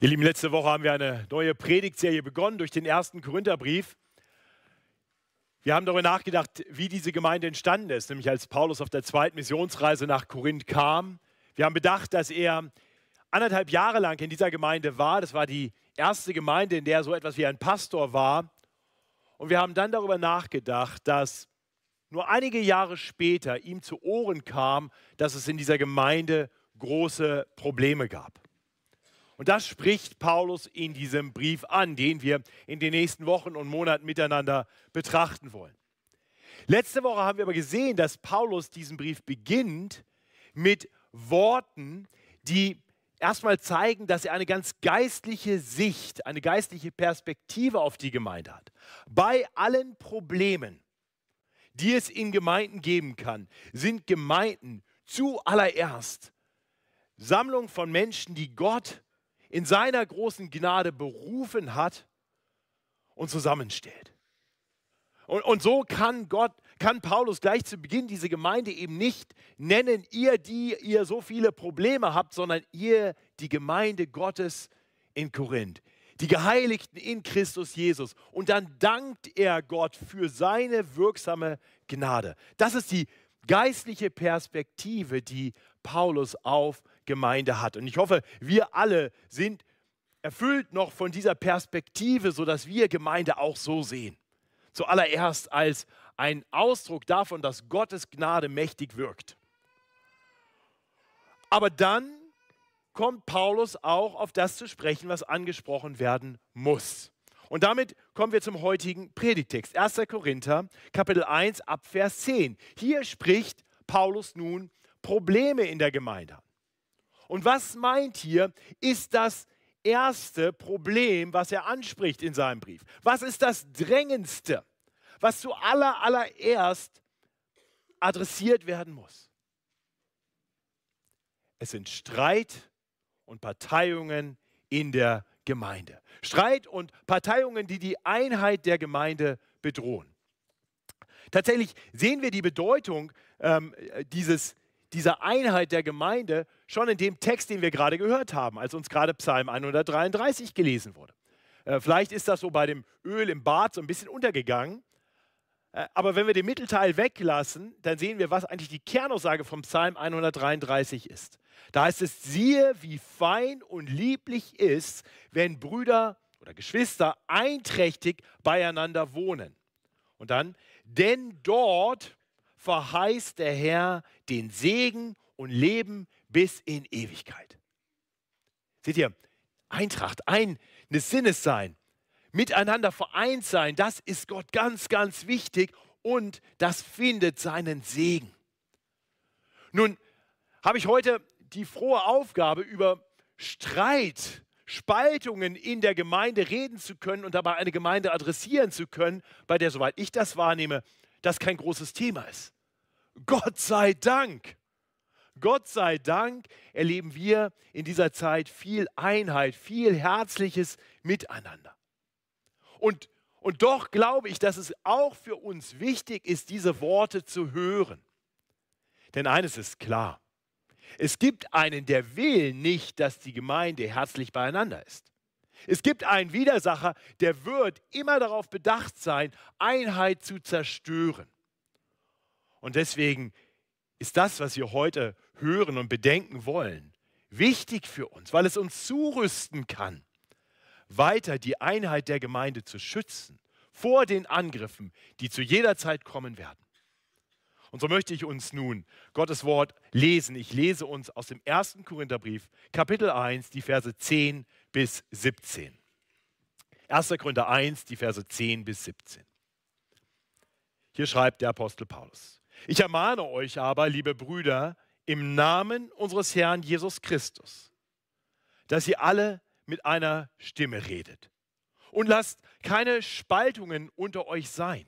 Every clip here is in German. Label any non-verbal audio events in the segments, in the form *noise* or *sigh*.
Ihr Lieben, letzte Woche haben wir eine neue Predigtserie begonnen durch den ersten Korintherbrief. Wir haben darüber nachgedacht, wie diese Gemeinde entstanden ist, nämlich als Paulus auf der zweiten Missionsreise nach Korinth kam. Wir haben bedacht, dass er anderthalb Jahre lang in dieser Gemeinde war. Das war die erste Gemeinde, in der so etwas wie ein Pastor war. Und wir haben dann darüber nachgedacht, dass nur einige Jahre später ihm zu Ohren kam, dass es in dieser Gemeinde große Probleme gab. Und das spricht Paulus in diesem Brief an, den wir in den nächsten Wochen und Monaten miteinander betrachten wollen. Letzte Woche haben wir aber gesehen, dass Paulus diesen Brief beginnt mit Worten, die erstmal zeigen, dass er eine ganz geistliche Sicht, eine geistliche Perspektive auf die Gemeinde hat. Bei allen Problemen, die es in Gemeinden geben kann, sind Gemeinden zuallererst Sammlung von Menschen, die Gott in seiner großen Gnade berufen hat und zusammenstellt. Und, und so kann Gott, kann Paulus gleich zu Beginn diese Gemeinde eben nicht nennen, ihr, die ihr so viele Probleme habt, sondern ihr, die Gemeinde Gottes in Korinth, die Geheiligten in Christus Jesus. Und dann dankt er Gott für seine wirksame Gnade. Das ist die geistliche Perspektive, die Paulus auf Gemeinde hat. Und ich hoffe, wir alle sind erfüllt noch von dieser Perspektive, sodass wir Gemeinde auch so sehen. Zuallererst als ein Ausdruck davon, dass Gottes Gnade mächtig wirkt. Aber dann kommt Paulus auch auf das zu sprechen, was angesprochen werden muss. Und damit kommen wir zum heutigen Predigtext. 1. Korinther, Kapitel 1, Abvers 10. Hier spricht Paulus nun Probleme in der Gemeinde. Und was meint hier, ist das erste Problem, was er anspricht in seinem Brief. Was ist das Drängendste, was zuallererst allererst adressiert werden muss? Es sind Streit und Parteiungen in der Gemeinde. Streit und Parteiungen, die die Einheit der Gemeinde bedrohen. Tatsächlich sehen wir die Bedeutung ähm, dieses dieser Einheit der Gemeinde schon in dem Text, den wir gerade gehört haben, als uns gerade Psalm 133 gelesen wurde. Äh, vielleicht ist das so bei dem Öl im Bad so ein bisschen untergegangen. Äh, aber wenn wir den Mittelteil weglassen, dann sehen wir, was eigentlich die Kernaussage vom Psalm 133 ist. Da heißt es, siehe, wie fein und lieblich ist, wenn Brüder oder Geschwister einträchtig beieinander wohnen. Und dann, denn dort verheißt der Herr den Segen und Leben bis in Ewigkeit. Seht ihr, Eintracht, ein Sinnes sein, miteinander vereint sein, das ist Gott ganz, ganz wichtig und das findet seinen Segen. Nun habe ich heute die frohe Aufgabe, über Streit, Spaltungen in der Gemeinde reden zu können und dabei eine Gemeinde adressieren zu können, bei der, soweit ich das wahrnehme, das kein großes Thema ist. Gott sei Dank. Gott sei Dank erleben wir in dieser Zeit viel Einheit, viel herzliches Miteinander. Und, und doch glaube ich, dass es auch für uns wichtig ist, diese Worte zu hören. Denn eines ist klar, es gibt einen, der will nicht, dass die Gemeinde herzlich beieinander ist. Es gibt einen Widersacher, der wird immer darauf bedacht sein, Einheit zu zerstören. Und deswegen ist das, was wir heute hören und bedenken wollen, wichtig für uns, weil es uns zurüsten kann, weiter die Einheit der Gemeinde zu schützen vor den Angriffen, die zu jeder Zeit kommen werden. Und so möchte ich uns nun Gottes Wort lesen. Ich lese uns aus dem ersten Korintherbrief, Kapitel 1, die Verse 10 bis 17. 1. Korinther 1, die Verse 10 bis 17. Hier schreibt der Apostel Paulus. Ich ermahne euch aber, liebe Brüder, im Namen unseres Herrn Jesus Christus, dass ihr alle mit einer Stimme redet. Und lasst keine Spaltungen unter euch sein,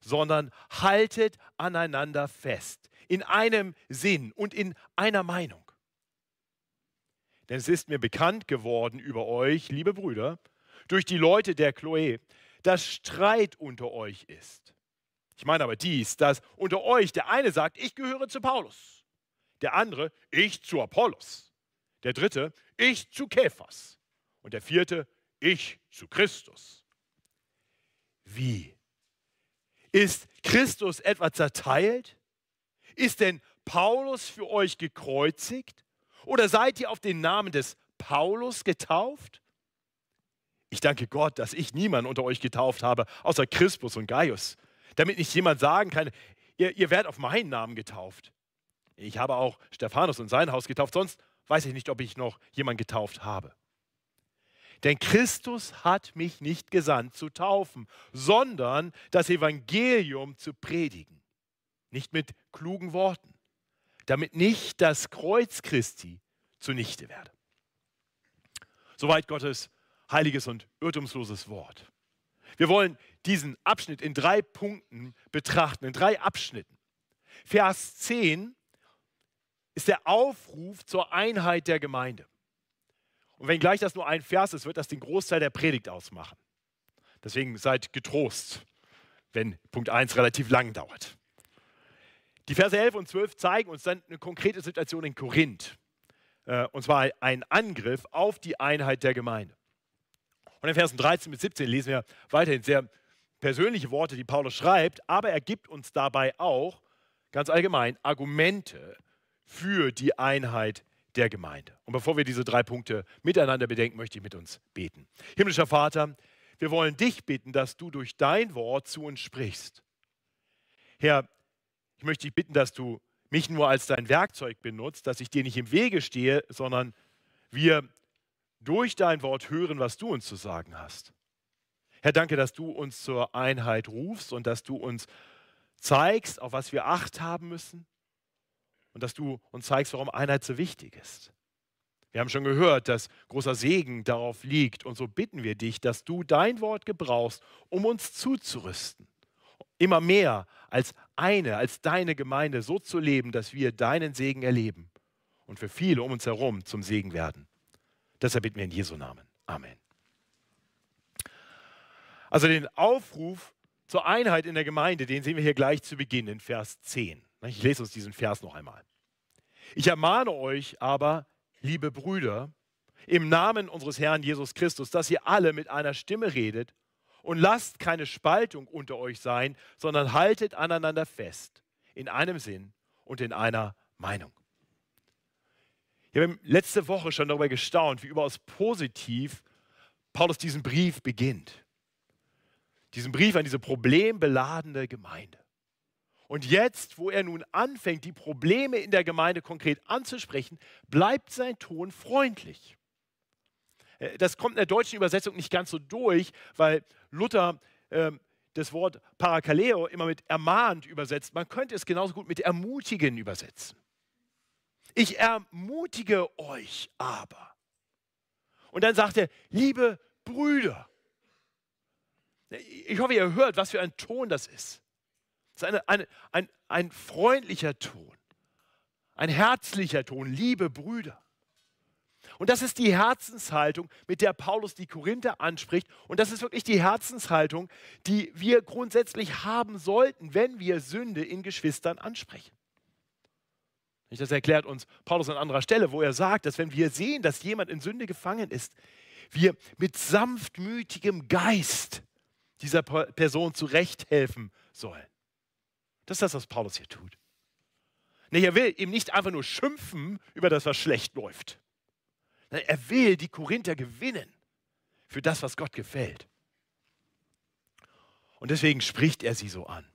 sondern haltet aneinander fest, in einem Sinn und in einer Meinung. Denn es ist mir bekannt geworden über euch, liebe Brüder, durch die Leute der Chloe, dass Streit unter euch ist. Ich meine aber dies, dass unter euch der eine sagt, ich gehöre zu Paulus, der andere, ich zu Apollos, Der dritte, ich zu Käfers. Und der vierte, ich zu Christus. Wie? Ist Christus etwa zerteilt? Ist denn Paulus für euch gekreuzigt? Oder seid ihr auf den Namen des Paulus getauft? Ich danke Gott, dass ich niemanden unter euch getauft habe, außer Crispus und Gaius, damit nicht jemand sagen kann, ihr, ihr werdet auf meinen Namen getauft. Ich habe auch Stephanus und sein Haus getauft, sonst weiß ich nicht, ob ich noch jemanden getauft habe. Denn Christus hat mich nicht gesandt zu taufen, sondern das Evangelium zu predigen. Nicht mit klugen Worten, damit nicht das Kreuz Christi zunichte werde. Soweit Gottes heiliges und irrtumsloses Wort. Wir wollen diesen Abschnitt in drei Punkten betrachten, in drei Abschnitten. Vers 10 ist der Aufruf zur Einheit der Gemeinde. Und wenn gleich das nur ein Vers ist, wird das den Großteil der Predigt ausmachen. Deswegen seid getrost, wenn Punkt 1 relativ lang dauert. Die Verse 11 und 12 zeigen uns dann eine konkrete Situation in Korinth. Äh, und zwar ein Angriff auf die Einheit der Gemeinde. Und in Versen 13 bis 17 lesen wir weiterhin sehr persönliche Worte, die Paulus schreibt, aber er gibt uns dabei auch ganz allgemein Argumente für die Einheit der Gemeinde. Und bevor wir diese drei Punkte miteinander bedenken, möchte ich mit uns beten. Himmlischer Vater, wir wollen dich bitten, dass du durch dein Wort zu uns sprichst. Herr, ich möchte dich bitten, dass du mich nur als dein Werkzeug benutzt, dass ich dir nicht im Wege stehe, sondern wir durch dein Wort hören, was du uns zu sagen hast. Herr, danke, dass du uns zur Einheit rufst und dass du uns zeigst, auf was wir Acht haben müssen und dass du uns zeigst, warum Einheit so wichtig ist. Wir haben schon gehört, dass großer Segen darauf liegt und so bitten wir dich, dass du dein Wort gebrauchst, um uns zuzurüsten. Immer mehr als eine, als deine Gemeinde so zu leben, dass wir deinen Segen erleben und für viele um uns herum zum Segen werden. Deshalb bitten wir in Jesu Namen. Amen. Also den Aufruf zur Einheit in der Gemeinde, den sehen wir hier gleich zu Beginn in Vers 10. Ich lese uns diesen Vers noch einmal. Ich ermahne euch aber, liebe Brüder, im Namen unseres Herrn Jesus Christus, dass ihr alle mit einer Stimme redet und lasst keine Spaltung unter euch sein, sondern haltet aneinander fest, in einem Sinn und in einer Meinung. Wir haben letzte Woche schon darüber gestaunt, wie überaus positiv Paulus diesen Brief beginnt. Diesen Brief an diese problembeladene Gemeinde. Und jetzt, wo er nun anfängt, die Probleme in der Gemeinde konkret anzusprechen, bleibt sein Ton freundlich. Äh, das kommt in der deutschen Übersetzung nicht ganz so durch, weil Luther äh, das Wort Parakaleo immer mit ermahnt übersetzt. Man könnte es genauso gut mit ermutigen übersetzen. Ich ermutige euch aber. Und dann sagt er, liebe Brüder. Ich hoffe, ihr hört, was für ein Ton das ist. Es ist eine, eine, ein, ein freundlicher Ton, ein herzlicher Ton, liebe Brüder. Und das ist die Herzenshaltung, mit der Paulus die Korinther anspricht. Und das ist wirklich die Herzenshaltung, die wir grundsätzlich haben sollten, wenn wir Sünde in Geschwistern ansprechen. Das erklärt uns Paulus an anderer Stelle, wo er sagt, dass wenn wir sehen, dass jemand in Sünde gefangen ist, wir mit sanftmütigem Geist dieser Person zurechthelfen sollen. Das ist das, was Paulus hier tut. Nee, er will ihm nicht einfach nur schimpfen über das, was schlecht läuft. Er will die Korinther gewinnen für das, was Gott gefällt. Und deswegen spricht er sie so an.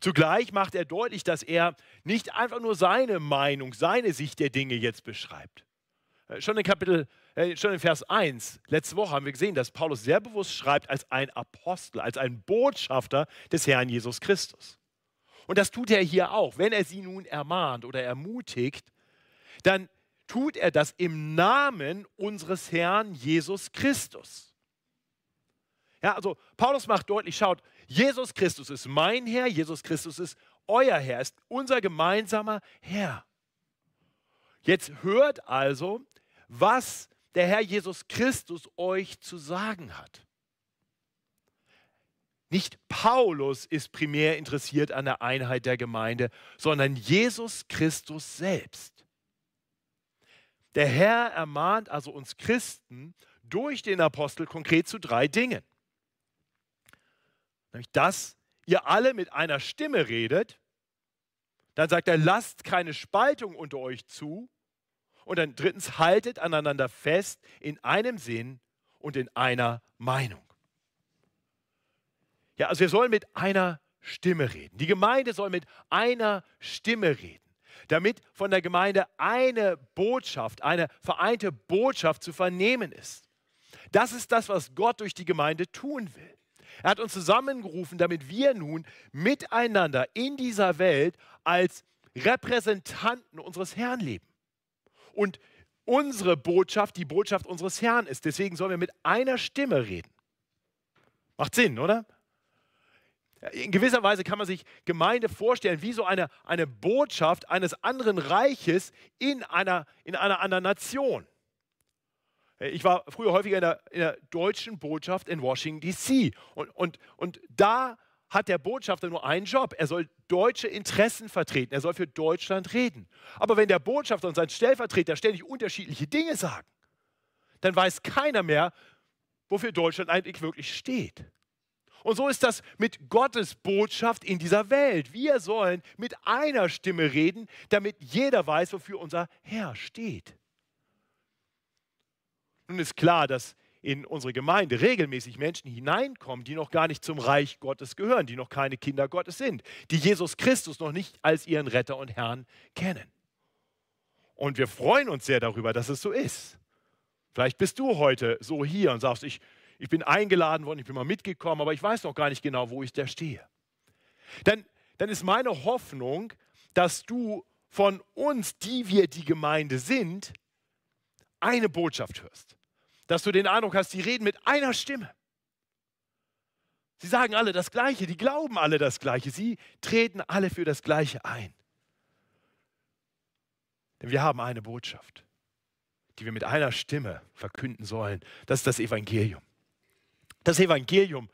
Zugleich macht er deutlich, dass er nicht einfach nur seine Meinung, seine Sicht der Dinge jetzt beschreibt. Äh, schon in Kapitel, äh, schon in Vers 1, letzte Woche haben wir gesehen, dass Paulus sehr bewusst schreibt als ein Apostel, als ein Botschafter des Herrn Jesus Christus. Und das tut er hier auch. Wenn er sie nun ermahnt oder ermutigt, dann tut er das im Namen unseres Herrn Jesus Christus. Ja, also Paulus macht deutlich, schaut, Jesus Christus ist mein Herr, Jesus Christus ist euer Herr, ist unser gemeinsamer Herr. Jetzt hört also, was der Herr Jesus Christus euch zu sagen hat. Nicht Paulus ist primär interessiert an der Einheit der Gemeinde, sondern Jesus Christus selbst. Der Herr ermahnt also uns Christen durch den Apostel konkret zu drei Dingen. Nämlich, dass ihr alle mit einer Stimme redet. Dann sagt er, lasst keine Spaltung unter euch zu. Und dann drittens, haltet aneinander fest in einem Sinn und in einer Meinung. Ja, also wir sollen mit einer Stimme reden. Die Gemeinde soll mit einer Stimme reden, damit von der Gemeinde eine Botschaft, eine vereinte Botschaft zu vernehmen ist. Das ist das, was Gott durch die Gemeinde tun will. Er hat uns zusammengerufen, damit wir nun miteinander in dieser Welt als Repräsentanten unseres Herrn leben. Und unsere Botschaft die Botschaft unseres Herrn ist. Deswegen sollen wir mit einer Stimme reden. Macht Sinn, oder? In gewisser Weise kann man sich Gemeinde vorstellen wie so eine, eine Botschaft eines anderen Reiches in einer, in einer anderen Nation. Ich war früher häufiger in der, in der deutschen Botschaft in Washington, D.C. Und, und, und da hat der Botschafter nur einen Job. Er soll deutsche Interessen vertreten. Er soll für Deutschland reden. Aber wenn der Botschafter und sein Stellvertreter ständig unterschiedliche Dinge sagen, dann weiß keiner mehr, wofür Deutschland eigentlich wirklich steht. Und so ist das mit Gottes Botschaft in dieser Welt. Wir sollen mit einer Stimme reden, damit jeder weiß, wofür unser Herr steht. Nun ist klar, dass in unsere Gemeinde regelmäßig Menschen hineinkommen, die noch gar nicht zum Reich Gottes gehören, die noch keine Kinder Gottes sind, die Jesus Christus noch nicht als ihren Retter und Herrn kennen. Und wir freuen uns sehr darüber, dass es so ist. Vielleicht bist du heute so hier und sagst, ich, ich bin eingeladen worden, ich bin mal mitgekommen, aber ich weiß noch gar nicht genau, wo ich da stehe. Dann, dann ist meine Hoffnung, dass du von uns, die wir die Gemeinde sind, eine Botschaft hörst dass du den Eindruck hast, die reden mit einer Stimme. Sie sagen alle das Gleiche, die glauben alle das Gleiche, sie treten alle für das Gleiche ein. Denn wir haben eine Botschaft, die wir mit einer Stimme verkünden sollen. Das ist das Evangelium. Das Evangelium,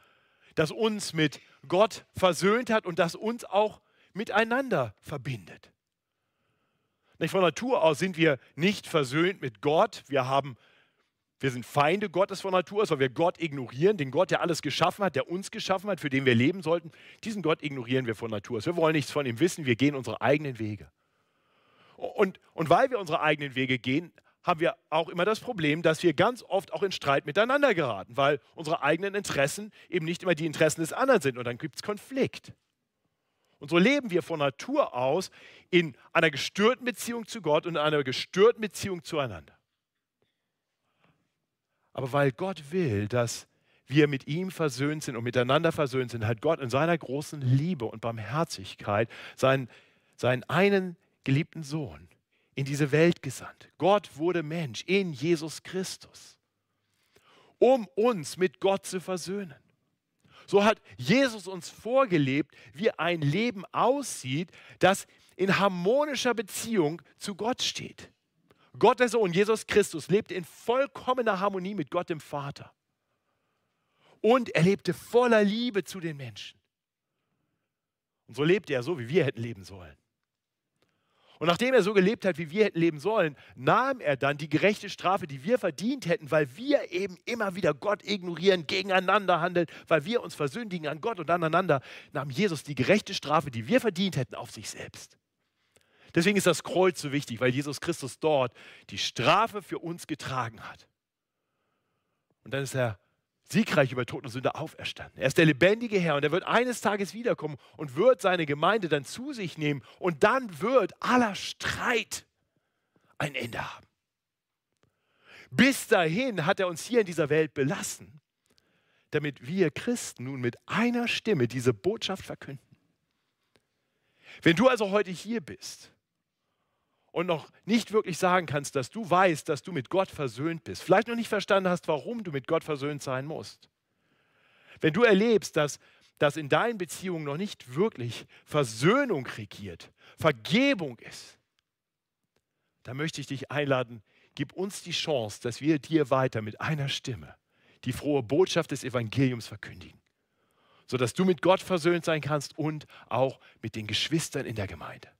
das uns mit Gott versöhnt hat und das uns auch miteinander verbindet. Von Natur aus sind wir nicht versöhnt mit Gott. Wir haben wir sind Feinde Gottes von Natur aus, weil wir Gott ignorieren, den Gott, der alles geschaffen hat, der uns geschaffen hat, für den wir leben sollten. Diesen Gott ignorieren wir von Natur aus. Wir wollen nichts von ihm wissen, wir gehen unsere eigenen Wege. Und, und weil wir unsere eigenen Wege gehen, haben wir auch immer das Problem, dass wir ganz oft auch in Streit miteinander geraten, weil unsere eigenen Interessen eben nicht immer die Interessen des anderen sind und dann gibt es Konflikt. Und so leben wir von Natur aus in einer gestörten Beziehung zu Gott und in einer gestörten Beziehung zueinander. Aber weil Gott will, dass wir mit ihm versöhnt sind und miteinander versöhnt sind, hat Gott in seiner großen Liebe und Barmherzigkeit seinen, seinen einen geliebten Sohn in diese Welt gesandt. Gott wurde Mensch in Jesus Christus, um uns mit Gott zu versöhnen. So hat Jesus uns vorgelebt, wie ein Leben aussieht, das in harmonischer Beziehung zu Gott steht. Gott der Sohn, Jesus Christus, lebte in vollkommener Harmonie mit Gott dem Vater. Und er lebte voller Liebe zu den Menschen. Und so lebte er so, wie wir hätten leben sollen. Und nachdem er so gelebt hat, wie wir hätten leben sollen, nahm er dann die gerechte Strafe, die wir verdient hätten, weil wir eben immer wieder Gott ignorieren, gegeneinander handeln, weil wir uns versündigen an Gott und aneinander, nahm Jesus die gerechte Strafe, die wir verdient hätten, auf sich selbst. Deswegen ist das Kreuz so wichtig, weil Jesus Christus dort die Strafe für uns getragen hat. Und dann ist er siegreich über Tod und Sünde auferstanden. Er ist der lebendige Herr und er wird eines Tages wiederkommen und wird seine Gemeinde dann zu sich nehmen und dann wird aller Streit ein Ende haben. Bis dahin hat er uns hier in dieser Welt belassen, damit wir Christen nun mit einer Stimme diese Botschaft verkünden. Wenn du also heute hier bist und noch nicht wirklich sagen kannst, dass du weißt, dass du mit Gott versöhnt bist, vielleicht noch nicht verstanden hast, warum du mit Gott versöhnt sein musst, wenn du erlebst, dass, dass in deinen Beziehungen noch nicht wirklich Versöhnung regiert, Vergebung ist, dann möchte ich dich einladen, gib uns die Chance, dass wir dir weiter mit einer Stimme die frohe Botschaft des Evangeliums verkündigen, sodass du mit Gott versöhnt sein kannst und auch mit den Geschwistern in der Gemeinde.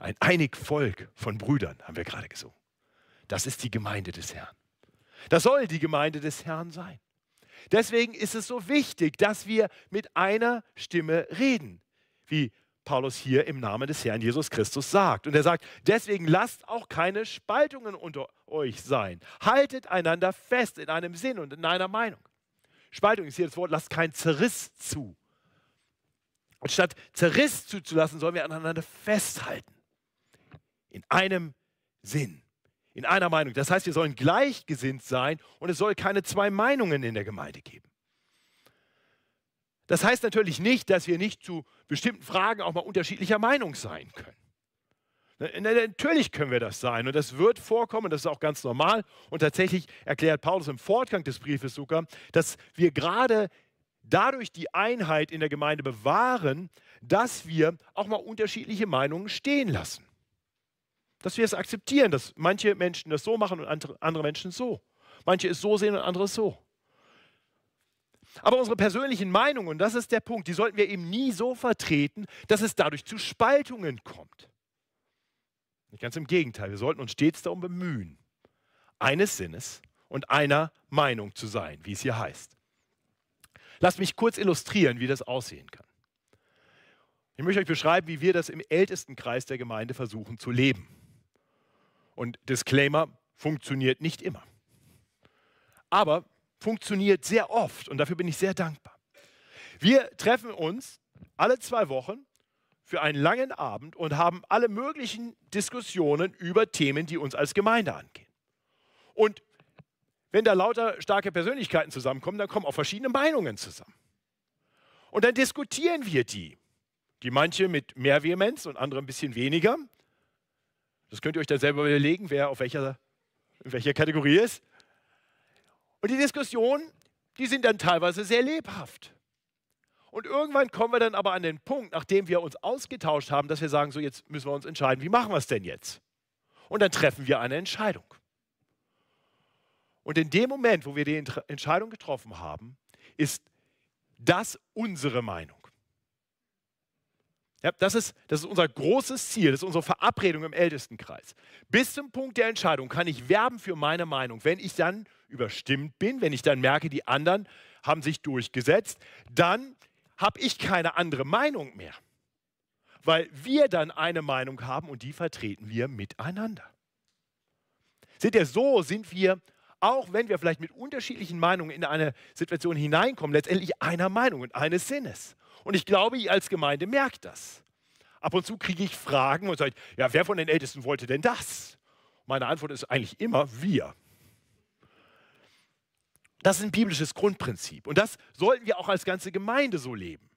Ein einig Volk von Brüdern haben wir gerade gesungen. Das ist die Gemeinde des Herrn. Das soll die Gemeinde des Herrn sein. Deswegen ist es so wichtig, dass wir mit einer Stimme reden, wie Paulus hier im Namen des Herrn Jesus Christus sagt. Und er sagt, deswegen lasst auch keine Spaltungen unter euch sein. Haltet einander fest in einem Sinn und in einer Meinung. Spaltung ist hier das Wort, lasst keinen Zerriss zu. Und statt Zerriss zuzulassen, sollen wir aneinander festhalten. In einem Sinn, in einer Meinung. Das heißt, wir sollen gleichgesinnt sein und es soll keine zwei Meinungen in der Gemeinde geben. Das heißt natürlich nicht, dass wir nicht zu bestimmten Fragen auch mal unterschiedlicher Meinung sein können. Natürlich können wir das sein und das wird vorkommen, das ist auch ganz normal. Und tatsächlich erklärt Paulus im Fortgang des Briefes sogar, dass wir gerade dadurch die Einheit in der Gemeinde bewahren, dass wir auch mal unterschiedliche Meinungen stehen lassen. Dass wir es akzeptieren, dass manche Menschen das so machen und andere Menschen so. Manche es so sehen und andere so. Aber unsere persönlichen Meinungen, das ist der Punkt, die sollten wir eben nie so vertreten, dass es dadurch zu Spaltungen kommt. Ganz im Gegenteil, wir sollten uns stets darum bemühen, eines Sinnes und einer Meinung zu sein, wie es hier heißt. Lasst mich kurz illustrieren, wie das aussehen kann. Ich möchte euch beschreiben, wie wir das im ältesten Kreis der Gemeinde versuchen zu leben. Und Disclaimer, funktioniert nicht immer. Aber funktioniert sehr oft und dafür bin ich sehr dankbar. Wir treffen uns alle zwei Wochen für einen langen Abend und haben alle möglichen Diskussionen über Themen, die uns als Gemeinde angehen. Und wenn da lauter starke Persönlichkeiten zusammenkommen, dann kommen auch verschiedene Meinungen zusammen. Und dann diskutieren wir die. Die manche mit mehr Vehemenz und andere ein bisschen weniger. Das könnt ihr euch dann selber überlegen, wer auf welcher, in welcher Kategorie ist. Und die Diskussionen, die sind dann teilweise sehr lebhaft. Und irgendwann kommen wir dann aber an den Punkt, nachdem wir uns ausgetauscht haben, dass wir sagen, so jetzt müssen wir uns entscheiden, wie machen wir es denn jetzt? Und dann treffen wir eine Entscheidung. Und in dem Moment, wo wir die Entscheidung getroffen haben, ist das unsere Meinung. Ja, das, ist, das ist unser großes Ziel, das ist unsere Verabredung im Ältestenkreis. Bis zum Punkt der Entscheidung kann ich werben für meine Meinung. Wenn ich dann überstimmt bin, wenn ich dann merke, die anderen haben sich durchgesetzt, dann habe ich keine andere Meinung mehr. Weil wir dann eine Meinung haben und die vertreten wir miteinander. Seht ihr, so sind wir, auch wenn wir vielleicht mit unterschiedlichen Meinungen in eine Situation hineinkommen, letztendlich einer Meinung und eines Sinnes. Und ich glaube, ihr als Gemeinde merkt das. Ab und zu kriege ich Fragen und sage, ja, wer von den Ältesten wollte denn das? Meine Antwort ist eigentlich immer wir. Das ist ein biblisches Grundprinzip. Und das sollten wir auch als ganze Gemeinde so leben.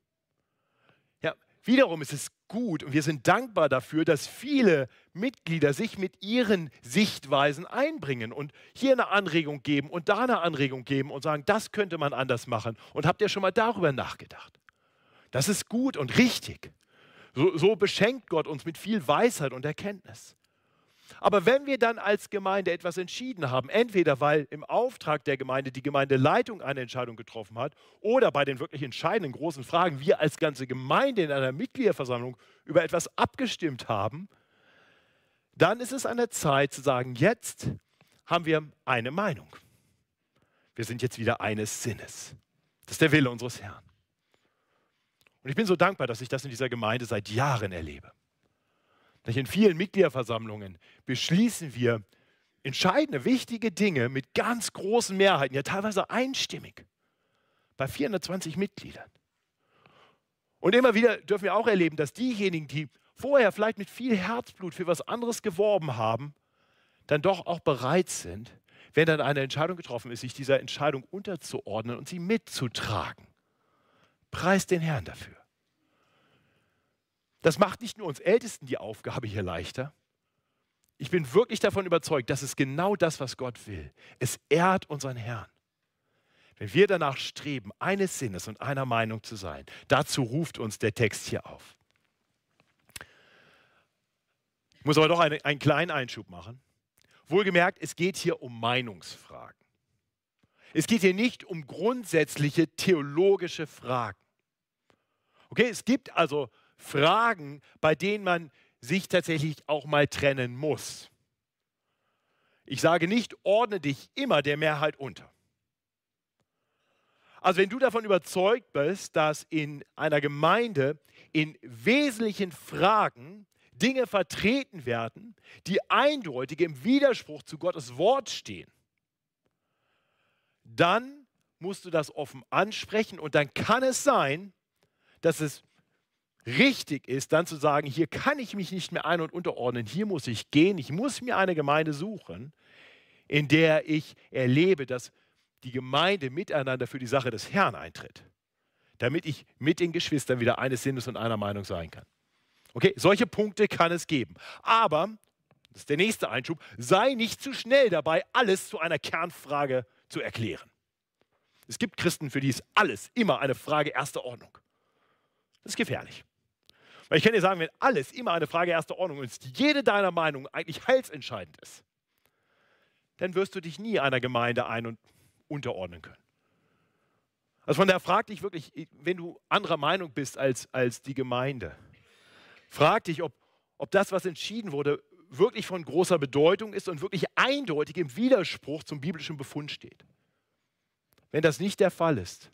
Ja, wiederum ist es gut und wir sind dankbar dafür, dass viele Mitglieder sich mit ihren Sichtweisen einbringen und hier eine Anregung geben und da eine Anregung geben und sagen, das könnte man anders machen. Und habt ihr schon mal darüber nachgedacht? Das ist gut und richtig. So, so beschenkt Gott uns mit viel Weisheit und Erkenntnis. Aber wenn wir dann als Gemeinde etwas entschieden haben, entweder weil im Auftrag der Gemeinde die Gemeindeleitung eine Entscheidung getroffen hat oder bei den wirklich entscheidenden großen Fragen wir als ganze Gemeinde in einer Mitgliederversammlung über etwas abgestimmt haben, dann ist es an der Zeit zu sagen, jetzt haben wir eine Meinung. Wir sind jetzt wieder eines Sinnes. Das ist der Wille unseres Herrn. Und ich bin so dankbar, dass ich das in dieser Gemeinde seit Jahren erlebe. In vielen Mitgliederversammlungen beschließen wir entscheidende, wichtige Dinge mit ganz großen Mehrheiten, ja teilweise einstimmig, bei 420 Mitgliedern. Und immer wieder dürfen wir auch erleben, dass diejenigen, die vorher vielleicht mit viel Herzblut für was anderes geworben haben, dann doch auch bereit sind, wenn dann eine Entscheidung getroffen ist, sich dieser Entscheidung unterzuordnen und sie mitzutragen. Preis den Herrn dafür. Das macht nicht nur uns Ältesten die Aufgabe hier leichter. Ich bin wirklich davon überzeugt, das ist genau das, was Gott will. Es ehrt unseren Herrn. Wenn wir danach streben, eines Sinnes und einer Meinung zu sein, dazu ruft uns der Text hier auf. Ich muss aber doch eine, einen kleinen Einschub machen. Wohlgemerkt, es geht hier um Meinungsfragen. Es geht hier nicht um grundsätzliche theologische Fragen. Okay, es gibt also Fragen, bei denen man sich tatsächlich auch mal trennen muss. Ich sage nicht, ordne dich immer der Mehrheit unter. Also wenn du davon überzeugt bist, dass in einer Gemeinde in wesentlichen Fragen Dinge vertreten werden, die eindeutig im Widerspruch zu Gottes Wort stehen, dann musst du das offen ansprechen und dann kann es sein, dass es richtig ist, dann zu sagen, hier kann ich mich nicht mehr ein- und unterordnen, hier muss ich gehen, ich muss mir eine Gemeinde suchen, in der ich erlebe, dass die Gemeinde miteinander für die Sache des Herrn eintritt, damit ich mit den Geschwistern wieder eines Sinnes und einer Meinung sein kann. Okay, solche Punkte kann es geben. Aber, das ist der nächste Einschub, sei nicht zu schnell dabei, alles zu einer Kernfrage zu erklären. Es gibt Christen, für die ist alles immer eine Frage erster Ordnung. Das ist gefährlich. Weil ich kann dir sagen, wenn alles immer eine Frage erster Ordnung ist, jede deiner Meinung eigentlich heilsentscheidend ist, dann wirst du dich nie einer Gemeinde ein- und unterordnen können. Also von daher frag dich wirklich, wenn du anderer Meinung bist als, als die Gemeinde, frag dich, ob, ob das, was entschieden wurde, wirklich von großer Bedeutung ist und wirklich eindeutig im Widerspruch zum biblischen Befund steht. Wenn das nicht der Fall ist,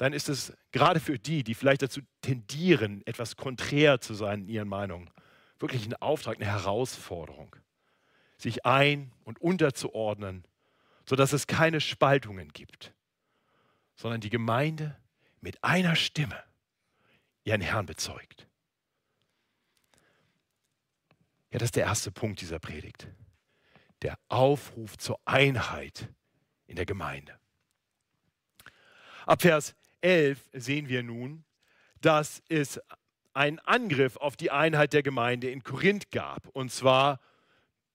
dann ist es gerade für die, die vielleicht dazu tendieren, etwas konträr zu sein in ihren Meinungen, wirklich ein Auftrag, eine Herausforderung, sich ein- und unterzuordnen sodass es keine Spaltungen gibt, sondern die Gemeinde mit einer Stimme ihren Herrn bezeugt. Ja, das ist der erste Punkt dieser Predigt. Der Aufruf zur Einheit in der Gemeinde. Ab Vers 11 sehen wir nun, dass es einen Angriff auf die Einheit der Gemeinde in Korinth gab. Und zwar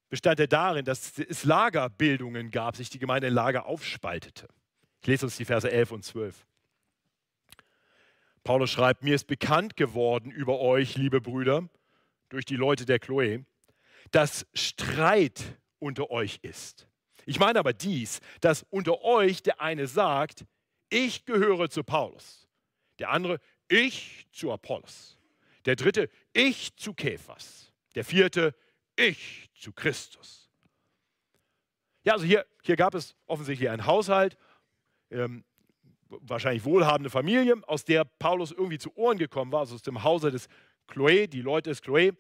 bestand er darin, dass es Lagerbildungen gab, sich die Gemeinde in Lager aufspaltete. Ich lese uns die Verse 11 und 12. Paulus schreibt, mir ist bekannt geworden über euch, liebe Brüder, durch die Leute der Chloe, dass Streit unter euch ist. Ich meine aber dies, dass unter euch der eine sagt, ich gehöre zu Paulus, der andere, ich zu Apollos, der dritte, ich zu Kephas, der vierte, ich zu Christus. Ja, also hier, hier gab es offensichtlich einen Haushalt, ähm, wahrscheinlich wohlhabende Familie, aus der Paulus irgendwie zu Ohren gekommen war, also aus dem Hause des Chloe, die Leute des Chloe,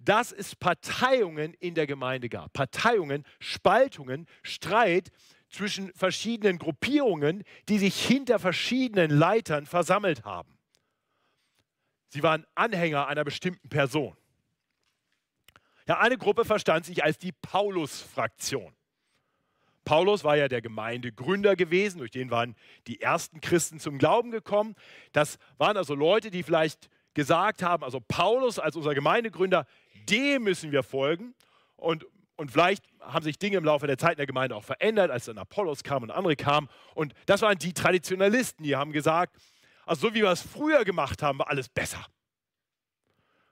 dass es Parteiungen in der Gemeinde gab. Parteiungen, Spaltungen, Streit zwischen verschiedenen Gruppierungen, die sich hinter verschiedenen Leitern versammelt haben. Sie waren Anhänger einer bestimmten Person. Ja, eine Gruppe verstand sich als die Paulus-Fraktion. Paulus war ja der Gemeindegründer gewesen, durch den waren die ersten Christen zum Glauben gekommen. Das waren also Leute, die vielleicht gesagt haben, also Paulus als unser Gemeindegründer, dem müssen wir folgen. Und, und vielleicht haben sich Dinge im Laufe der Zeit in der Gemeinde auch verändert, als dann Apollos kam und andere kamen. Und das waren die Traditionalisten, die haben gesagt, also so wie wir es früher gemacht haben, war alles besser.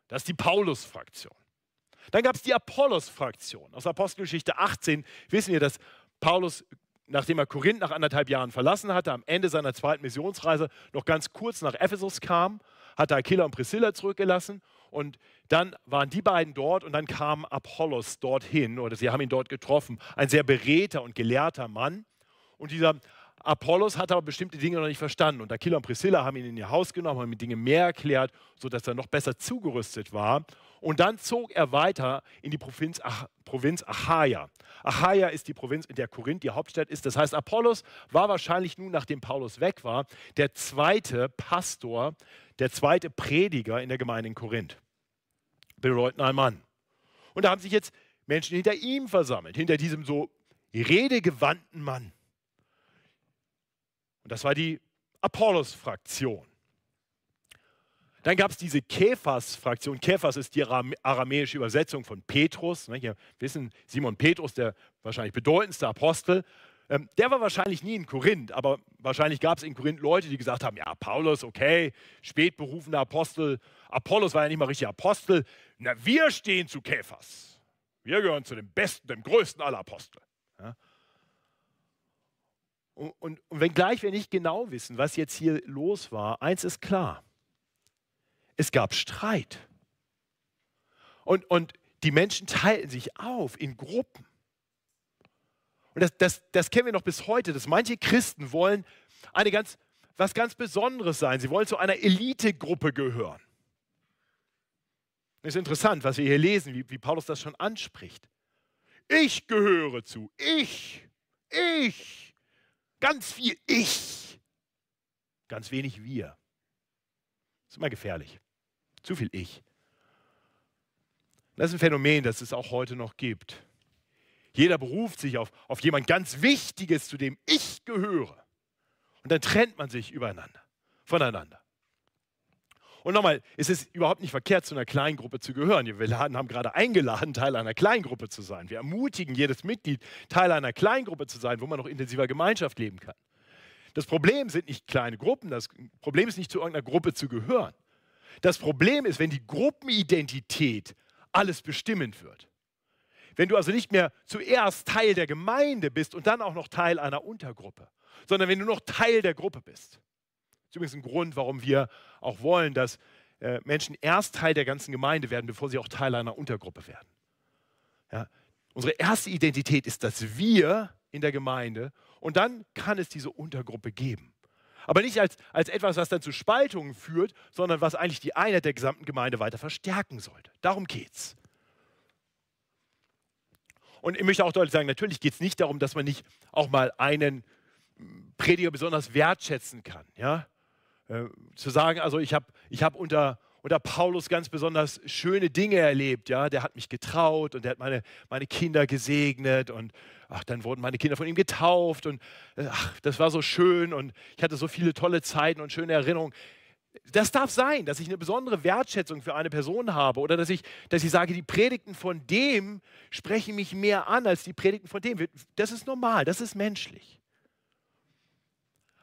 Das ist die Paulus-Fraktion. Dann gab es die Apollos-Fraktion. Aus Apostelgeschichte 18 wissen wir, dass Paulus, nachdem er Korinth nach anderthalb Jahren verlassen hatte, am Ende seiner zweiten Missionsreise noch ganz kurz nach Ephesus kam, hat er Aquila und Priscilla zurückgelassen und dann waren die beiden dort und dann kam Apollos dorthin oder sie haben ihn dort getroffen. Ein sehr beredter und gelehrter Mann. Und dieser Apollos hat aber bestimmte Dinge noch nicht verstanden. Und Aquila und Priscilla haben ihn in ihr Haus genommen, haben ihm Dinge mehr erklärt, sodass er noch besser zugerüstet war. Und dann zog er weiter in die Provinz, Ach Provinz Achaia. Achaia ist die Provinz, in der Korinth die Hauptstadt ist. Das heißt, Apollos war wahrscheinlich nun, nachdem Paulus weg war, der zweite Pastor, der zweite Prediger in der Gemeinde in Korinth. Bedeutender Mann. Und da haben sich jetzt Menschen hinter ihm versammelt, hinter diesem so redegewandten Mann. Und das war die Apollos-Fraktion. Dann gab es diese Kephas-Fraktion. Kephas ist die aramäische Übersetzung von Petrus. Wir wissen, Simon Petrus, der wahrscheinlich bedeutendste Apostel, ähm, der war wahrscheinlich nie in Korinth, aber wahrscheinlich gab es in Korinth Leute, die gesagt haben, ja, Paulus, okay, spätberufener Apostel, Apollos war ja nicht mal richtig Apostel. Na, wir stehen zu Kephas. Wir gehören zu dem besten, dem größten aller Apostel. Ja? Und, und, und wenngleich wir nicht genau wissen, was jetzt hier los war, eins ist klar es gab Streit. Und, und die Menschen teilten sich auf in Gruppen. Und das, das, das kennen wir noch bis heute, dass manche Christen wollen eine ganz, was ganz Besonderes sein. Sie wollen zu einer Elitegruppe gehören. Das ist interessant, was wir hier lesen, wie, wie Paulus das schon anspricht. Ich gehöre zu. Ich. Ich. Ganz viel Ich. Ganz wenig wir. Das ist immer gefährlich. Zu viel Ich. Das ist ein Phänomen, das es auch heute noch gibt. Jeder beruft sich auf, auf jemand ganz Wichtiges, zu dem ich gehöre. Und dann trennt man sich übereinander, voneinander. Und nochmal, es ist überhaupt nicht verkehrt, zu einer Kleingruppe zu gehören. Wir haben gerade eingeladen, Teil einer Kleingruppe zu sein. Wir ermutigen jedes Mitglied, Teil einer Kleingruppe zu sein, wo man noch intensiver Gemeinschaft leben kann. Das Problem sind nicht kleine Gruppen, das Problem ist nicht zu irgendeiner Gruppe zu gehören. Das Problem ist, wenn die Gruppenidentität alles bestimmend wird. Wenn du also nicht mehr zuerst Teil der Gemeinde bist und dann auch noch Teil einer Untergruppe, sondern wenn du noch Teil der Gruppe bist ist übrigens ein Grund, warum wir auch wollen, dass äh, Menschen erst Teil der ganzen Gemeinde werden, bevor sie auch Teil einer Untergruppe werden. Ja? Unsere erste Identität ist das Wir in der Gemeinde und dann kann es diese Untergruppe geben. Aber nicht als, als etwas, was dann zu Spaltungen führt, sondern was eigentlich die Einheit der gesamten Gemeinde weiter verstärken sollte. Darum geht's. Und ich möchte auch deutlich sagen, natürlich geht es nicht darum, dass man nicht auch mal einen Prediger besonders wertschätzen kann. Ja? Äh, zu sagen, also ich habe ich hab unter, unter Paulus ganz besonders schöne Dinge erlebt. Ja? Der hat mich getraut und der hat meine, meine Kinder gesegnet und ach, dann wurden meine Kinder von ihm getauft und äh, ach, das war so schön und ich hatte so viele tolle Zeiten und schöne Erinnerungen. Das darf sein, dass ich eine besondere Wertschätzung für eine Person habe oder dass ich, dass ich sage, die Predigten von dem sprechen mich mehr an als die Predigten von dem. Das ist normal, das ist menschlich.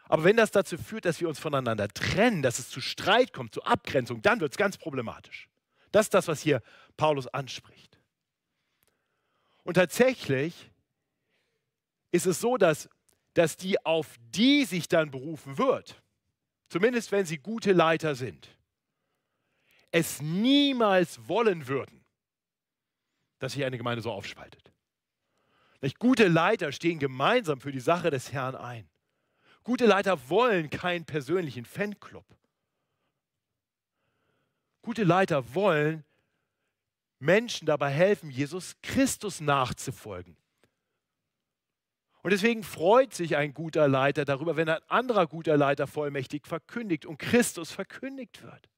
Aber wenn das dazu führt, dass wir uns voneinander trennen, dass es zu Streit kommt, zu Abgrenzung, dann wird es ganz problematisch. Das ist das, was hier Paulus anspricht. Und tatsächlich ist es so, dass, dass die, auf die sich dann berufen wird, zumindest wenn sie gute Leiter sind, es niemals wollen würden, dass sich eine Gemeinde so aufspaltet. Nicht? Gute Leiter stehen gemeinsam für die Sache des Herrn ein. Gute Leiter wollen keinen persönlichen Fanclub. Gute Leiter wollen Menschen dabei helfen, Jesus Christus nachzufolgen. Und deswegen freut sich ein guter Leiter darüber, wenn ein anderer guter Leiter vollmächtig verkündigt und Christus verkündigt wird.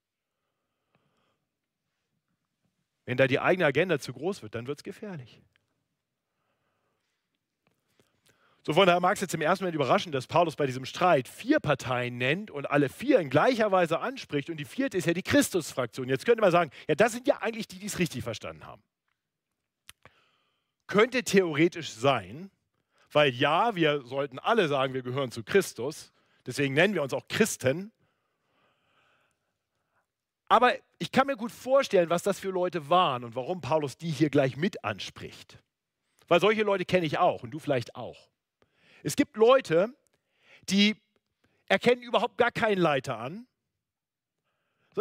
Wenn da die eigene Agenda zu groß wird, dann wird es gefährlich. So von daher mag es jetzt im ersten Moment überraschen, dass Paulus bei diesem Streit vier Parteien nennt und alle vier in gleicher Weise anspricht. Und die vierte ist ja die Christusfraktion. Jetzt könnte man sagen, ja, das sind ja eigentlich die, die es richtig verstanden haben. Könnte theoretisch sein, weil ja, wir sollten alle sagen, wir gehören zu Christus. Deswegen nennen wir uns auch Christen. Aber ich kann mir gut vorstellen, was das für Leute waren und warum Paulus die hier gleich mit anspricht. Weil solche Leute kenne ich auch und du vielleicht auch. Es gibt Leute, die erkennen überhaupt gar keinen Leiter an.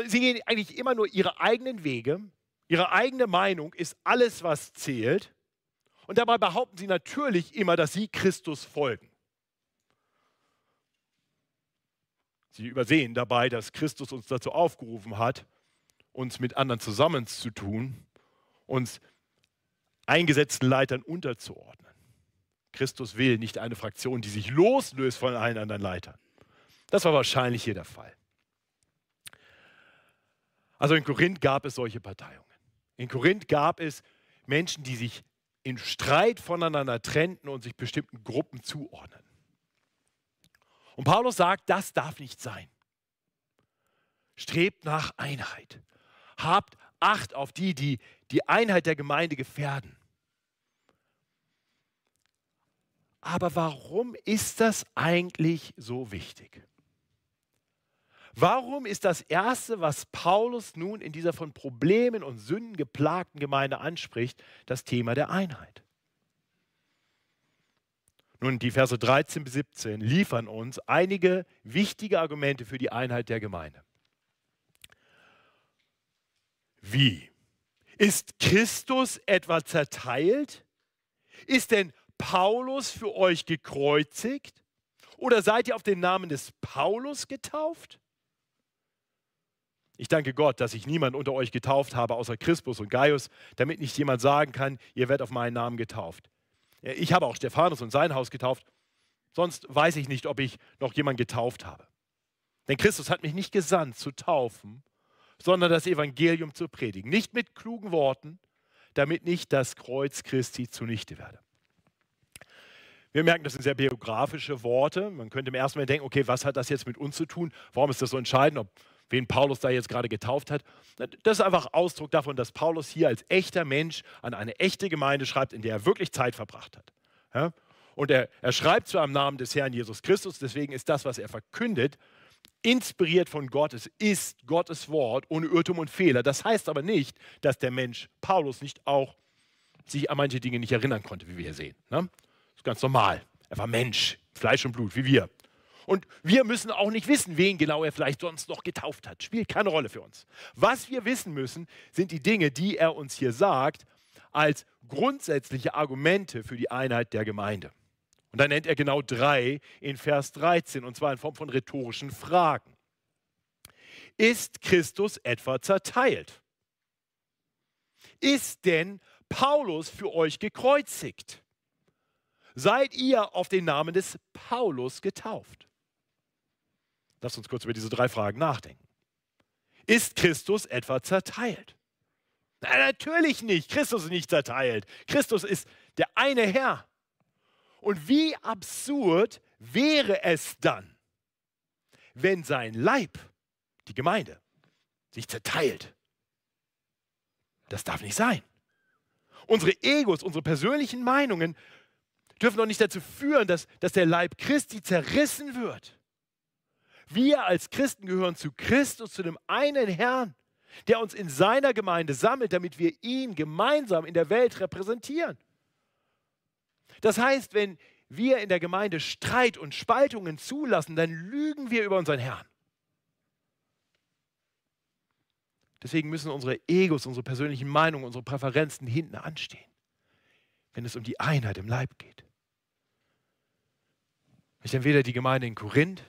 Sie gehen eigentlich immer nur ihre eigenen Wege. Ihre eigene Meinung ist alles, was zählt. Und dabei behaupten sie natürlich immer, dass sie Christus folgen. Sie übersehen dabei, dass Christus uns dazu aufgerufen hat, uns mit anderen zusammenzutun, uns eingesetzten Leitern unterzuordnen. Christus will nicht eine Fraktion, die sich loslöst von allen anderen Leitern. Das war wahrscheinlich hier der Fall. Also in Korinth gab es solche Parteiungen. In Korinth gab es Menschen, die sich in Streit voneinander trennten und sich bestimmten Gruppen zuordnen. Und Paulus sagt, das darf nicht sein. Strebt nach Einheit. Habt Acht auf die, die die Einheit der Gemeinde gefährden. Aber warum ist das eigentlich so wichtig? Warum ist das Erste, was Paulus nun in dieser von Problemen und Sünden geplagten Gemeinde anspricht, das Thema der Einheit? Nun, die Verse 13 bis 17 liefern uns einige wichtige Argumente für die Einheit der Gemeinde. Wie? Ist Christus etwa zerteilt? Ist denn Paulus für euch gekreuzigt? Oder seid ihr auf den Namen des Paulus getauft? Ich danke Gott, dass ich niemand unter euch getauft habe, außer Crispus und Gaius, damit nicht jemand sagen kann, ihr werdet auf meinen Namen getauft. Ich habe auch Stephanus und sein Haus getauft, sonst weiß ich nicht, ob ich noch jemanden getauft habe. Denn Christus hat mich nicht gesandt zu taufen, sondern das Evangelium zu predigen. Nicht mit klugen Worten, damit nicht das Kreuz Christi zunichte werde. Wir merken, das sind sehr biografische Worte. Man könnte im ersten Moment denken, okay, was hat das jetzt mit uns zu tun? Warum ist das so entscheidend, ob wen Paulus da jetzt gerade getauft hat? Das ist einfach Ausdruck davon, dass Paulus hier als echter Mensch an eine echte Gemeinde schreibt, in der er wirklich Zeit verbracht hat. Ja? Und er, er schreibt zwar im Namen des Herrn Jesus Christus, deswegen ist das, was er verkündet, inspiriert von Gott. Es ist Gottes Wort ohne Irrtum und Fehler. Das heißt aber nicht, dass der Mensch Paulus nicht auch sich an manche Dinge nicht erinnern konnte, wie wir hier sehen. Ne? Das ist ganz normal. Er war Mensch, Fleisch und Blut, wie wir. Und wir müssen auch nicht wissen, wen genau er vielleicht sonst noch getauft hat. Spielt keine Rolle für uns. Was wir wissen müssen, sind die Dinge, die er uns hier sagt, als grundsätzliche Argumente für die Einheit der Gemeinde. Und da nennt er genau drei in Vers 13, und zwar in Form von rhetorischen Fragen. Ist Christus etwa zerteilt? Ist denn Paulus für euch gekreuzigt? Seid ihr auf den Namen des Paulus getauft? Lasst uns kurz über diese drei Fragen nachdenken. Ist Christus etwa zerteilt? Na, natürlich nicht. Christus ist nicht zerteilt. Christus ist der eine Herr. Und wie absurd wäre es dann, wenn sein Leib, die Gemeinde, sich zerteilt. Das darf nicht sein. Unsere Egos, unsere persönlichen Meinungen dürfen doch nicht dazu führen, dass, dass der Leib Christi zerrissen wird. Wir als Christen gehören zu Christus, zu dem einen Herrn, der uns in seiner Gemeinde sammelt, damit wir ihn gemeinsam in der Welt repräsentieren. Das heißt, wenn wir in der Gemeinde Streit und Spaltungen zulassen, dann lügen wir über unseren Herrn. Deswegen müssen unsere Egos, unsere persönlichen Meinungen, unsere Präferenzen hinten anstehen, wenn es um die Einheit im Leib geht. Nicht entweder die Gemeinde in Korinth,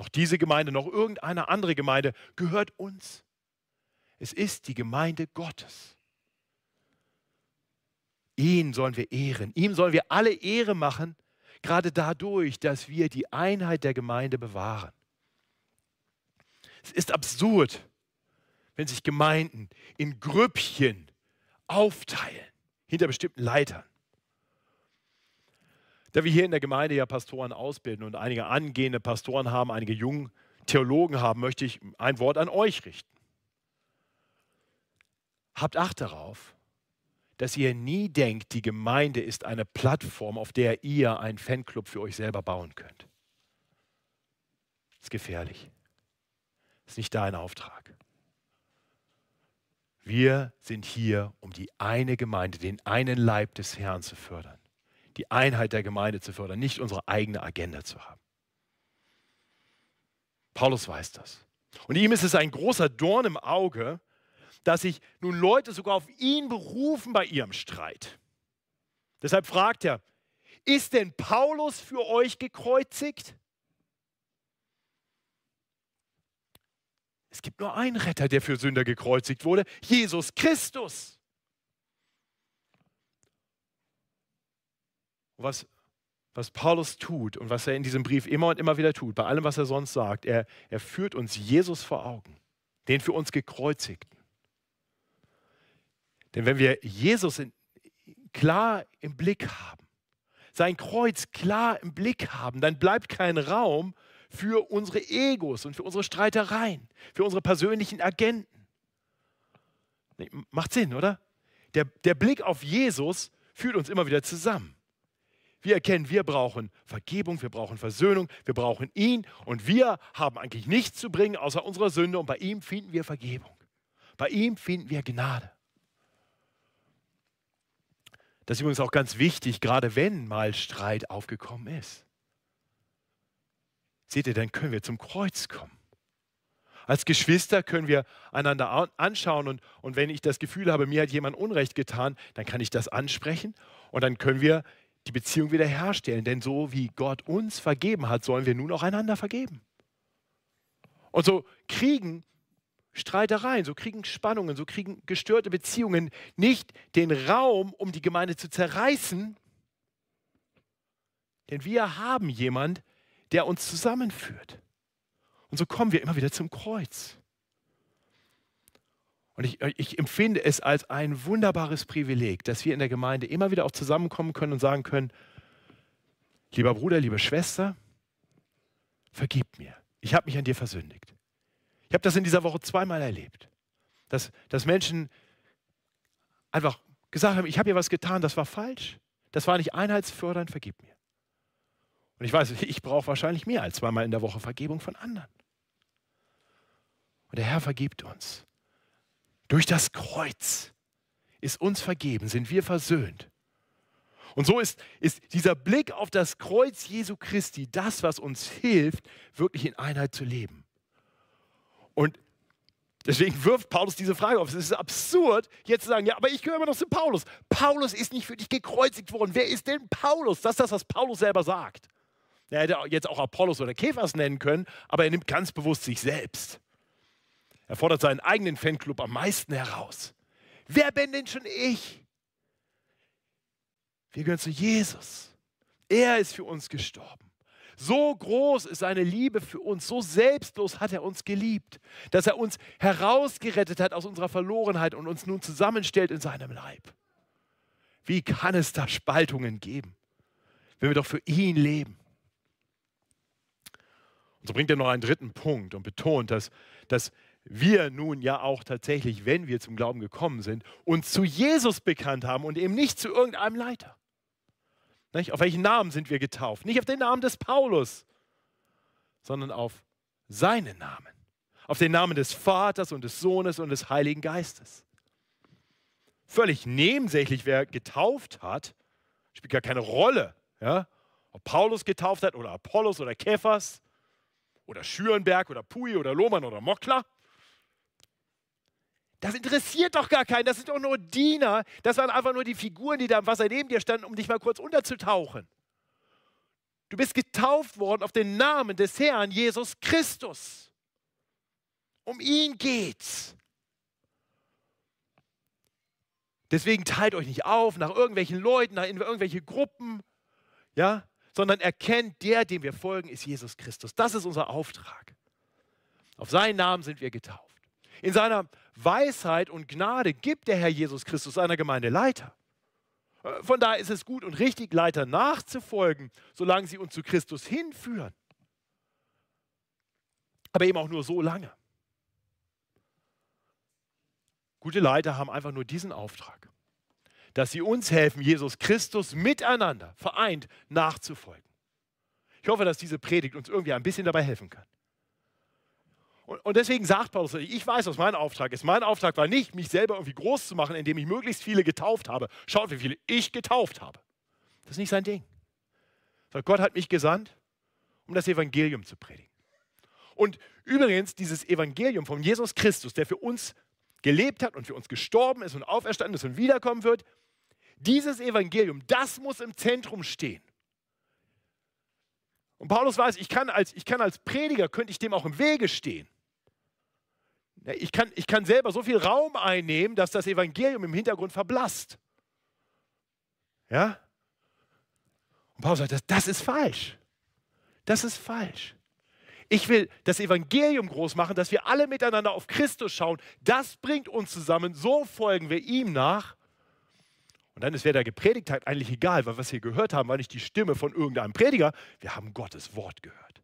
noch diese Gemeinde, noch irgendeine andere Gemeinde gehört uns. Es ist die Gemeinde Gottes. Ihn sollen wir ehren. Ihm sollen wir alle Ehre machen, gerade dadurch, dass wir die Einheit der Gemeinde bewahren. Es ist absurd, wenn sich Gemeinden in Grüppchen aufteilen hinter bestimmten Leitern. Da wir hier in der Gemeinde ja Pastoren ausbilden und einige angehende Pastoren haben, einige jungen Theologen haben, möchte ich ein Wort an euch richten. Habt Acht darauf, dass ihr nie denkt, die Gemeinde ist eine Plattform, auf der ihr einen Fanclub für euch selber bauen könnt. Das ist gefährlich. Das ist nicht dein Auftrag. Wir sind hier, um die eine Gemeinde, den einen Leib des Herrn zu fördern, die Einheit der Gemeinde zu fördern, nicht unsere eigene Agenda zu haben. Paulus weiß das. Und ihm ist es ein großer Dorn im Auge, dass sich nun Leute sogar auf ihn berufen bei ihrem Streit. Deshalb fragt er, ist denn Paulus für euch gekreuzigt? Es gibt nur einen Retter, der für Sünder gekreuzigt wurde, Jesus Christus. Was, was Paulus tut und was er in diesem Brief immer und immer wieder tut, bei allem, was er sonst sagt, er, er führt uns Jesus vor Augen, den für uns gekreuzigten. Denn wenn wir Jesus in, klar im Blick haben, sein Kreuz klar im Blick haben, dann bleibt kein Raum für unsere Egos und für unsere Streitereien, für unsere persönlichen Agenten. Macht Sinn, oder? Der, der Blick auf Jesus führt uns immer wieder zusammen. Wir erkennen, wir brauchen Vergebung, wir brauchen Versöhnung, wir brauchen ihn und wir haben eigentlich nichts zu bringen außer unserer Sünde und bei ihm finden wir Vergebung. Bei ihm finden wir Gnade. Das ist übrigens auch ganz wichtig, gerade wenn mal Streit aufgekommen ist. Seht ihr, dann können wir zum Kreuz kommen. Als Geschwister können wir einander anschauen und, und wenn ich das Gefühl habe, mir hat jemand Unrecht getan, dann kann ich das ansprechen und dann können wir die Beziehung wiederherstellen. Denn so wie Gott uns vergeben hat, sollen wir nun auch einander vergeben. Und so kriegen Streitereien, so kriegen Spannungen, so kriegen gestörte Beziehungen nicht den Raum, um die Gemeinde zu zerreißen. Denn wir haben jemand, der uns zusammenführt. Und so kommen wir immer wieder zum Kreuz. Und ich, ich, empfinde es als ein wunderbares Privileg, dass wir in der Gemeinde immer wieder auch zusammenkommen können und sagen können, lieber Bruder, liebe Schwester, vergib mir. Ich habe mich an dir versündigt. Ich habe das in dieser Woche zweimal erlebt, dass, dass Menschen einfach gesagt haben, ich habe hier was getan, das war falsch, das war nicht einheitsfördernd, vergib mir. Und ich weiß, *laughs* ich brauche wahrscheinlich mehr als zweimal in der Woche Vergebung von anderen. Und der Herr vergibt uns. Durch das Kreuz ist uns vergeben, sind wir versöhnt. Und so ist, ist dieser Blick auf das Kreuz Jesu Christi das, was uns hilft, wirklich in Einheit zu leben. Und deswegen wirft Paulus diese Frage auf. Es ist absurd, jetzt zu sagen, ja, aber ich gehöre immer noch zu Paulus. Paulus ist nicht für dich gekreuzigt worden. Wer ist denn Paulus? Das ist das, was Paulus selber sagt. Er hätte jetzt auch Apollos oder Käfers nennen können, aber er nimmt ganz bewusst sich selbst. Er fordert seinen eigenen Fanclub am meisten heraus. Wer bin denn schon ich? Wir gehören zu Jesus. Er ist für uns gestorben. So groß ist seine Liebe für uns, so selbstlos hat er uns geliebt, dass er uns herausgerettet hat aus unserer Verlorenheit und uns nun zusammenstellt in seinem Leib. Wie kann es da Spaltungen geben, wenn wir doch für ihn leben? Und so bringt er noch einen dritten Punkt und betont, dass, dass wir nun ja auch tatsächlich, wenn wir zum Glauben gekommen sind, uns zu Jesus bekannt haben und eben nicht zu irgendeinem Leiter. Nicht? Auf welchen Namen sind wir getauft? Nicht auf den Namen des Paulus, sondern auf seinen Namen. Auf den Namen des Vaters und des Sohnes und des Heiligen Geistes. Völlig nebensächlich, wer getauft hat, spielt gar keine Rolle. Ja? Ob Paulus getauft hat oder Apollos oder Kephas oder Schürenberg oder Pui oder Lohmann oder Mockler. Das interessiert doch gar keinen. Das sind doch nur Diener. Das waren einfach nur die Figuren, die da im Wasser neben dir standen, um dich mal kurz unterzutauchen. Du bist getauft worden auf den Namen des Herrn Jesus Christus. Um ihn geht's. Deswegen teilt euch nicht auf nach irgendwelchen Leuten, nach irgendwelche Gruppen, ja, sondern erkennt, der, dem wir folgen, ist Jesus Christus. Das ist unser Auftrag. Auf seinen Namen sind wir getauft. In seiner Weisheit und Gnade gibt der Herr Jesus Christus seiner Gemeinde Leiter. Äh, von daher ist es gut und richtig, Leiter nachzufolgen, solange sie uns zu Christus hinführen. Aber eben auch nur so lange. Gute Leiter haben einfach nur diesen Auftrag, dass sie uns helfen, Jesus Christus miteinander vereint nachzufolgen. Ich hoffe, dass diese Predigt uns irgendwie ein bisschen dabei helfen kann. Und, deswegen sagt Paulus, ich weiß, was mein Auftrag ist. Mein Auftrag war nicht, mich selber irgendwie groß zu machen, indem ich möglichst viele getauft habe. Schaut, wie viele ich getauft habe. Das ist nicht sein Ding. Gott hat mich gesandt, um das Evangelium zu predigen. Und übrigens, dieses Evangelium von Jesus Christus, der für uns gelebt hat und für uns gestorben ist und auferstanden ist und wiederkommen wird, dieses Evangelium, das muss im Zentrum stehen. Und Paulus weiß, ich kann als, ich kann als Prediger, könnte ich dem auch im Wege stehen. Ich kann, ich kann selber so viel Raum einnehmen, dass das Evangelium im Hintergrund verblasst. Ja? Und Paulus sagt, das, das ist falsch. Das ist falsch. Ich will das Evangelium groß machen, dass wir alle miteinander auf Christus schauen. Das bringt uns zusammen. So folgen wir ihm nach. Und dann ist, wer da gepredigt hat, eigentlich egal, weil was wir gehört haben, war nicht die Stimme von irgendeinem Prediger. Wir haben Gottes Wort gehört.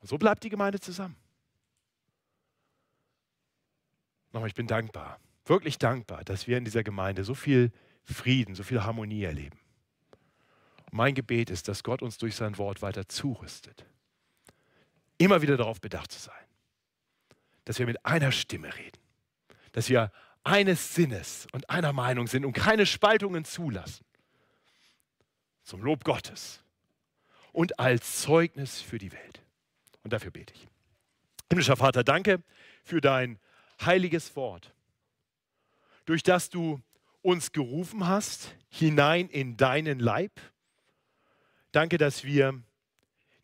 Und so bleibt die Gemeinde zusammen. Nochmal, ich bin dankbar, wirklich dankbar, dass wir in dieser Gemeinde so viel Frieden, so viel Harmonie erleben. Mein Gebet ist, dass Gott uns durch sein Wort weiter zurüstet, immer wieder darauf bedacht zu sein, dass wir mit einer Stimme reden, dass wir eines Sinnes und einer Meinung sind und keine Spaltungen zulassen. Zum Lob Gottes und als Zeugnis für die Welt. Und dafür bete ich. Himmlischer Vater, danke für dein heiliges Wort, durch das du uns gerufen hast, hinein in deinen Leib. Danke, dass wir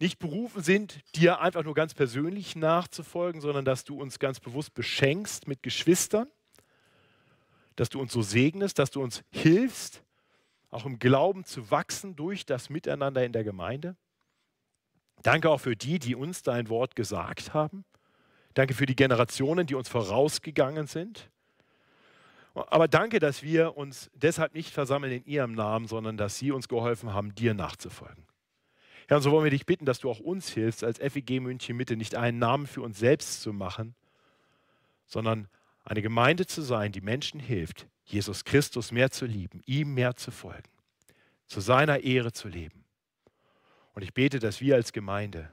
nicht berufen sind, dir einfach nur ganz persönlich nachzufolgen, sondern dass du uns ganz bewusst beschenkst mit Geschwistern, dass du uns so segnest, dass du uns hilfst, auch im Glauben zu wachsen durch das Miteinander in der Gemeinde. Danke auch für die, die uns dein Wort gesagt haben. Danke für die Generationen, die uns vorausgegangen sind. Aber danke, dass wir uns deshalb nicht versammeln in ihrem Namen, sondern dass sie uns geholfen haben, dir nachzufolgen. Herr, und so wollen wir dich bitten, dass du auch uns hilfst, als FEG München Mitte nicht einen Namen für uns selbst zu machen, sondern eine Gemeinde zu sein, die Menschen hilft, Jesus Christus mehr zu lieben, ihm mehr zu folgen, zu seiner Ehre zu leben. Und ich bete, dass wir als Gemeinde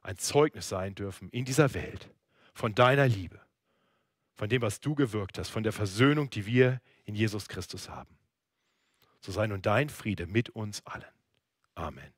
ein Zeugnis sein dürfen in dieser Welt von deiner Liebe, von dem, was du gewirkt hast, von der Versöhnung, die wir in Jesus Christus haben. So sei nun dein Friede mit uns allen. Amen.